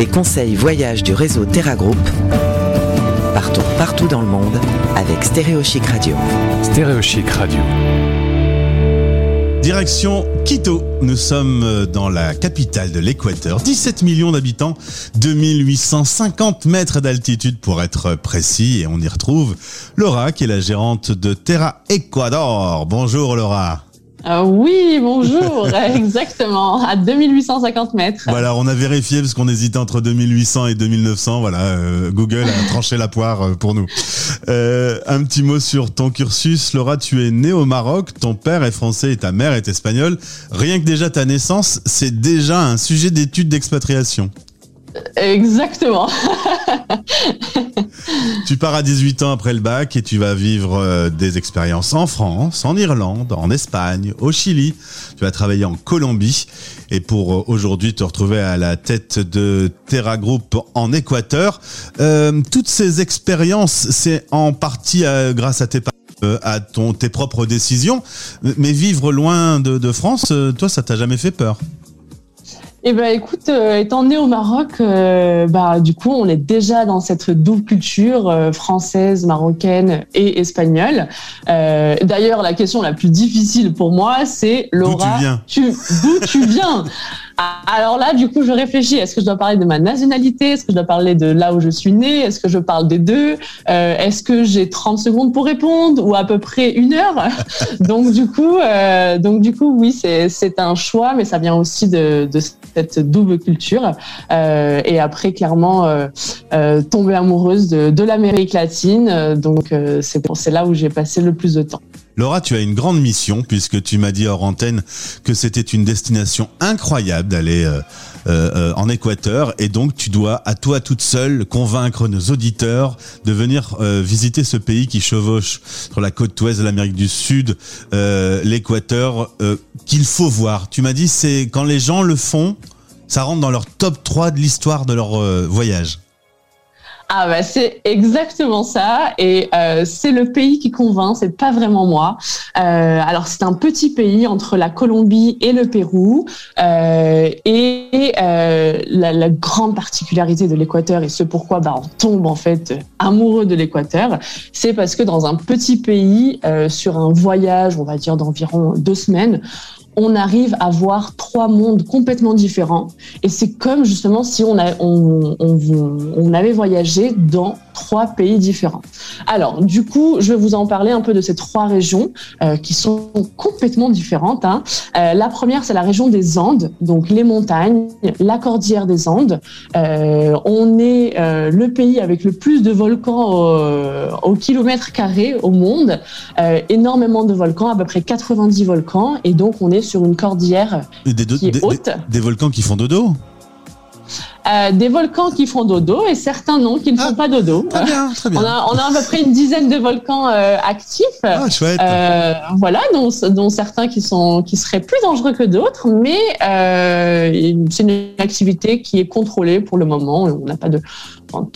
les conseils voyage du réseau Terra Group. Partons partout dans le monde avec Stéréo Chic Radio. Stéréo Chic Radio. Direction Quito. Nous sommes dans la capitale de l'Équateur. 17 millions d'habitants, 2850 mètres d'altitude pour être précis. Et on y retrouve Laura qui est la gérante de Terra Ecuador. Bonjour Laura. Ah oui, bonjour, exactement, à 2850 mètres. Voilà, on a vérifié parce qu'on hésitait entre 2800 et 2900. Voilà, euh, Google a tranché la poire euh, pour nous. Euh, un petit mot sur ton cursus. Laura, tu es née au Maroc, ton père est français et ta mère est espagnole. Rien que déjà ta naissance, c'est déjà un sujet d'étude d'expatriation. Exactement. tu pars à 18 ans après le bac et tu vas vivre euh, des expériences en France, en Irlande, en Espagne, au Chili. Tu vas travailler en Colombie et pour euh, aujourd'hui te retrouver à la tête de Terra Group en Équateur. Euh, toutes ces expériences, c'est en partie grâce à tes propres décisions, mais vivre loin de, de France, toi, ça t'a jamais fait peur? Eh ben, écoute, euh, étant né au Maroc, euh, bah, du coup, on est déjà dans cette double culture euh, française, marocaine et espagnole. D'ailleurs, la question la plus difficile pour moi, c'est Laura, d'où tu viens? Alors là, du coup, je réfléchis. Est-ce que je dois parler de ma nationalité? Est-ce que je dois parler de là où je suis née? Est-ce que je parle des deux? Euh, Est-ce que j'ai 30 secondes pour répondre ou à peu près une heure? Donc du coup, euh, donc du coup, oui, c'est un choix, mais ça vient aussi de, cette double culture. Euh, et après, clairement, tomber amoureuse de, de l'Amérique latine. donc c'est là où j'ai passé le plus de temps. Laura, tu as une grande mission puisque tu m'as dit hors antenne que c'était une destination incroyable d'aller euh, euh, euh, en Équateur et donc tu dois à toi toute seule convaincre nos auditeurs de venir visiter ce pays qui chevauche sur la côte ouest de l'Amérique du Sud, l'Équateur, qu'il faut voir. Tu m'as dit c'est quand les gens le font, ça rentre dans leur top 3 de l'histoire de leur voyage. Ah bah c'est exactement ça et euh, c'est le pays qui convainc, c'est pas vraiment moi. Euh, alors c'est un petit pays entre la Colombie et le Pérou euh, et la, la, grande particularité de l'Équateur et ce pourquoi bah, on tombe en fait amoureux de l'Équateur, c'est parce que dans un petit pays sur un voyage, on va dire d'environ deux semaines, on arrive à voir trois mondes complètement différents. Et c'est comme justement si on, avait voyagé dans trois pays différents. Alors, du coup, je vais vous en parler un peu de ces trois régions euh, qui sont complètement différentes. Hein. Euh, la première, c'est la région des Andes, donc les montagnes, la cordillère des Andes. Euh, on est le pays avec le plus de volcans au, kilomètre carré au monde. énormément de volcans, à peu près 90 volcans. Et donc, on est sur une cordillère qui est haute. des volcans qui font dodo euh, des volcans qui font dodo et certains non, qui ne font ah, pas dodo. Très bien, très bien. On a, on a à peu près une dizaine de volcans euh, actifs. Ah, chouette. Euh, voilà, dont, dont, certains qui sont qui seraient plus dangereux que d'autres, mais c'est une activité qui est contrôlée pour le moment. On n'a pas de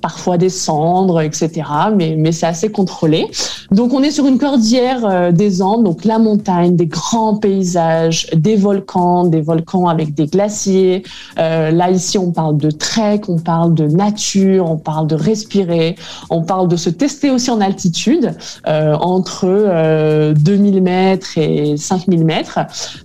parfois des cendres, etc. Mais, mais c'est assez contrôlé. Donc on est sur une cordillère des Andes, donc la montagne, des grands paysages, des volcans, des volcans avec des glaciers. Là ici on parle de trek, on parle de nature, on parle de respirer, on parle de se tester aussi en altitude euh, entre 2000 mètres et 5000 mètres.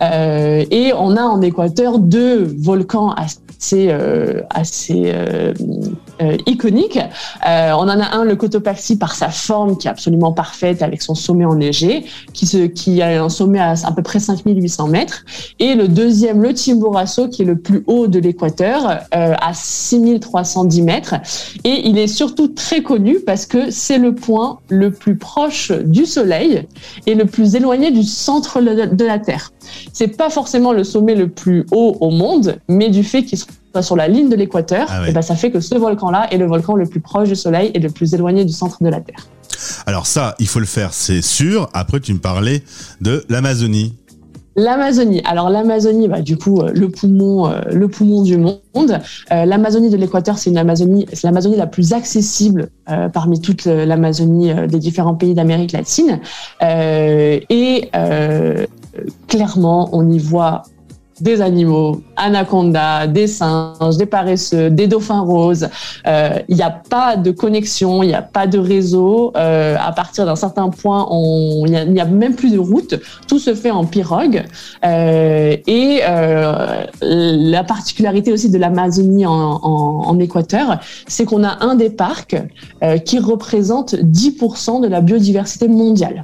et on a en Équateur deux volcans assez assez euh, iconique. Euh, on en a un, le Cotopaxi, par sa forme qui est absolument parfaite, avec son sommet enneigé, qui, qui a un sommet à à peu près 5800 mètres. Et le deuxième, le Chimborazo, qui est le plus haut de l'Équateur, euh, à 6310 mètres. Et il est surtout très connu parce que c'est le point le plus proche du Soleil et le plus éloigné du centre de la Terre. C'est pas forcément le sommet le plus haut au monde, mais du fait qu'il soit sur la ligne de l'équateur, ah et ben ça fait que ce volcan-là est le volcan le plus proche du Soleil et le plus éloigné du centre de la Terre. Alors ça, il faut le faire, c'est sûr. Après, tu me parlais de l'Amazonie. L'Amazonie. Alors l'Amazonie, bah, du coup, euh, le poumon, euh, le poumon du monde. Euh, L'Amazonie de l'Équateur, c'est une Amazonie, c'est l'Amazonie la plus accessible parmi toute l'Amazonie des différents pays d'Amérique latine. et clairement, on y voit des animaux, anacondas, des singes, des paresseux, des dauphins roses. Euh, il n'y a pas de connexion, il n'y a pas de réseau. Euh, à partir d'un certain point, il n'y a, même plus de route. Tout se fait en pirogue. Euh, et la particularité aussi de l'Amazonie en, en, Équateur, c'est qu'on a un des parcs qui représente 10% de la biodiversité mondiale.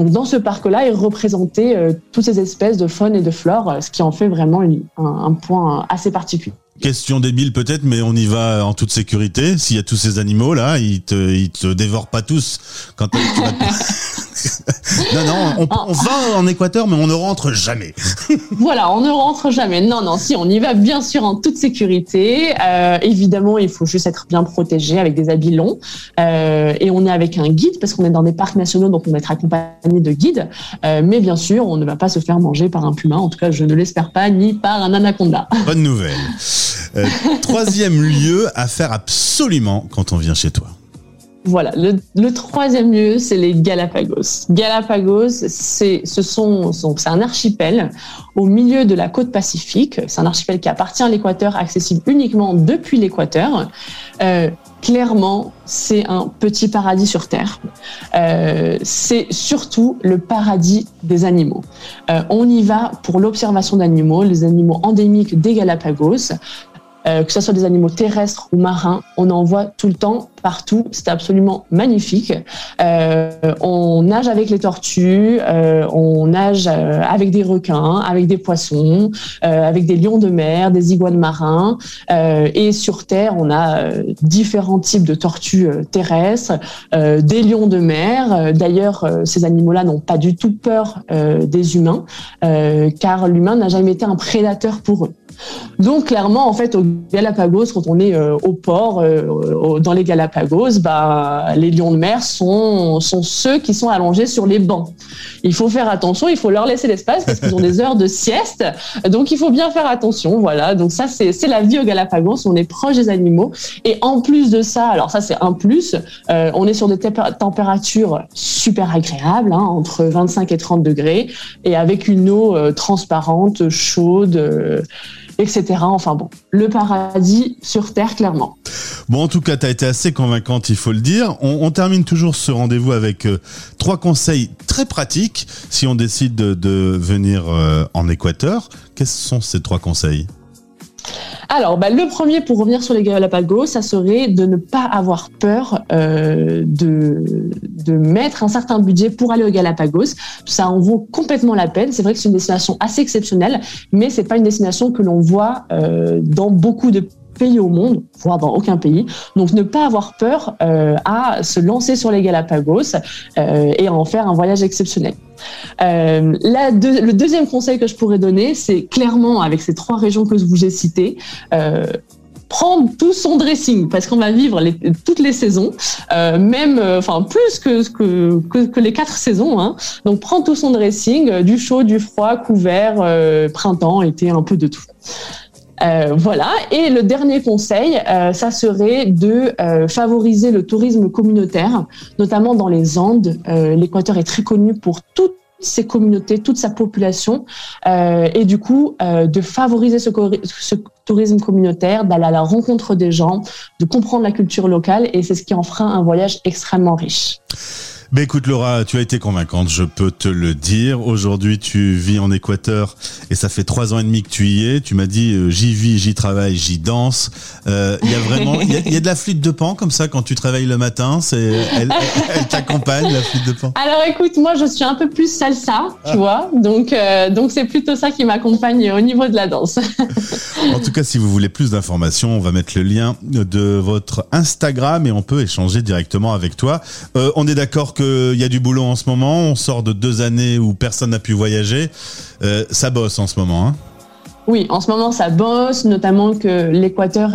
Donc dans ce parc-là est représenté euh, toutes ces espèces de faune et de flore, euh, ce qui en fait vraiment un, point assez particulier. Question débile peut-être, mais on y va en toute sécurité. S'il y a tous ces animaux là, ils te, ils te dévorent pas tous quand tu vas non, non, on, va en Équateur, mais on ne rentre jamais. voilà, on ne rentre jamais. Non, non, si, on y va bien sûr en toute sécurité. Euh, évidemment, il faut juste être bien protégé avec des habits longs. Euh, et on est avec un guide, parce qu'on est dans des parcs nationaux, donc on va être accompagné de guides. Euh, mais bien sûr, on ne va pas se faire manger par un puma. En tout cas, je ne l'espère pas, ni par un anaconda. Bonne nouvelle. Troisième lieu à faire absolument quand on vient chez toi. Voilà, le, troisième lieu, c'est les Galapagos. Galapagos, c'est un archipel au milieu de la côte pacifique. C'est un archipel qui appartient à l'équateur, accessible uniquement depuis l'équateur. Euh, clairement, c'est un petit paradis sur Terre. Euh, c'est surtout le paradis des animaux. Euh, on y va pour l'observation d'animaux, les animaux endémiques des Galapagos. Euh, que ce soit des animaux terrestres ou marins, on en voit tout le temps, partout. C'est absolument magnifique. Euh, on nage avec les tortues, euh, on nage euh, avec des requins, avec des poissons, euh, avec des lions de mer, des iguanes marins. et sur Terre, on a différents types de tortues terrestres, des lions de mer. D'ailleurs, ces animaux-là n'ont pas du tout peur des humains, car l'humain n'a jamais été un prédateur pour eux. Donc clairement, en fait, au Galapagos, quand on est euh, au port, euh, dans les Galapagos, bah, les lions de mer sont, sont ceux qui sont allongés sur les bancs. Il faut faire attention, il faut leur laisser l'espace parce qu'ils ont des heures de sieste. Donc il faut bien faire attention. Voilà. Donc ça, c'est la vie au Galapagos. On est proche des animaux. Et en plus de ça, alors ça, c'est un plus, euh, on est sur des températures super agréables, hein, entre 25 et 30 degrés, et avec une eau transparente, chaude etc. Enfin bon, le paradis sur Terre, clairement. Bon, en tout cas, tu as été assez convaincante, il faut le dire. On, termine toujours ce rendez-vous avec euh, trois conseils très pratiques si on décide de, venir euh, en Équateur. Quels sont ces trois conseils? Alors, bah, le premier, pour revenir sur les Galapagos, ça serait de ne pas avoir peur euh, de, mettre un certain budget pour aller aux Galapagos. Ça en vaut complètement la peine. C'est vrai que c'est une destination assez exceptionnelle, mais c'est pas une destination que l'on voit euh, dans beaucoup de pays au monde, voire dans aucun pays. Donc ne pas avoir peur euh, à se lancer sur les Galapagos euh, et en faire un voyage exceptionnel. Euh, le deuxième conseil que je pourrais donner, c'est clairement avec ces trois régions que je vous ai citées, euh, prendre tout son dressing parce qu'on va vivre toutes les saisons, même enfin plus que, les quatre saisons. Hein. Donc prendre tout son dressing, du chaud, du froid, couvert, printemps, été, un peu de tout. Euh, voilà. Et le dernier conseil, euh, ça serait de euh, favoriser le tourisme communautaire, notamment dans les Andes. L'Équateur est très connu pour toutes ses communautés, toute sa population, et du coup de favoriser ce, ce tourisme communautaire, d'aller à la rencontre des gens, de comprendre la culture locale, et c'est ce qui en fera un voyage extrêmement riche. Ben écoute Laura, tu as été convaincante, je peux te le dire. Aujourd'hui, tu vis en Équateur et ça fait trois ans et demi que tu y es. Tu m'as dit euh, j'y vis, j'y travaille, j'y danse. Euh, il y a vraiment, il y, a de la flûte de pan comme ça quand tu travailles le matin. C'est, elle, elle, t'accompagne la flûte de pan. Alors écoute, moi je suis un peu plus salsa, tu ah. vois, donc euh, donc c'est plutôt ça qui m'accompagne au niveau de la danse. en tout cas, si vous voulez plus d'informations, on va mettre le lien de votre Instagram et on peut échanger directement avec toi. on est d'accord il y a du boulot en ce moment. On sort de deux années où personne n'a pu voyager. Euh, ça bosse en ce moment. Hein oui, en ce moment, ça bosse, notamment que l'Équateur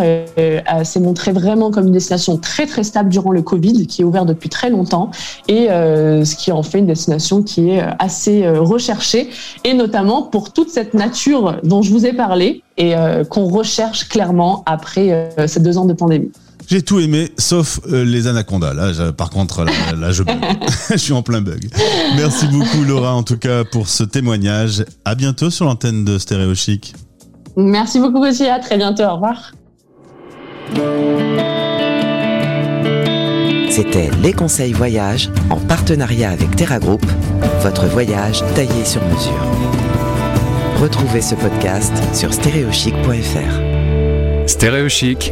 s'est montré vraiment comme une destination très très stable durant le Covid, qui est ouvert depuis très longtemps, et euh, ce qui en fait une destination qui est assez euh, recherchée, et notamment pour toute cette nature dont je vous ai parlé et qu'on recherche clairement après ces deux ans de pandémie. J'ai tout aimé, sauf euh, les anacondas. Là, je- par contre, là, là, je suis en plein bug. Merci beaucoup, Laura, en tout cas, pour ce témoignage. À bientôt sur l'antenne de Stéréo Chic. Merci beaucoup aussi. À très bientôt. Au revoir. C'était Les Conseils Voyage en partenariat avec Terra Group, votre voyage taillé sur mesure. Retrouvez ce podcast sur stéréochic.fr. Stéréo Chic,